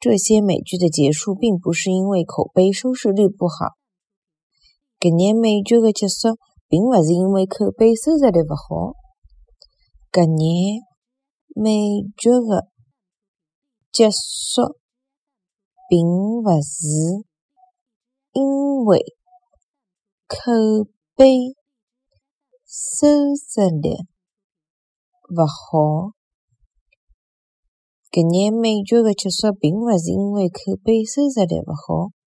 这些美剧的结束并不是因为口碑收视率不好。搿眼美剧的结束并勿是因为口碑收视率勿好。搿眼美剧的结束并勿是因为口碑收视率勿好。搿眼美剧的结束并勿是因为口碑收视率勿好。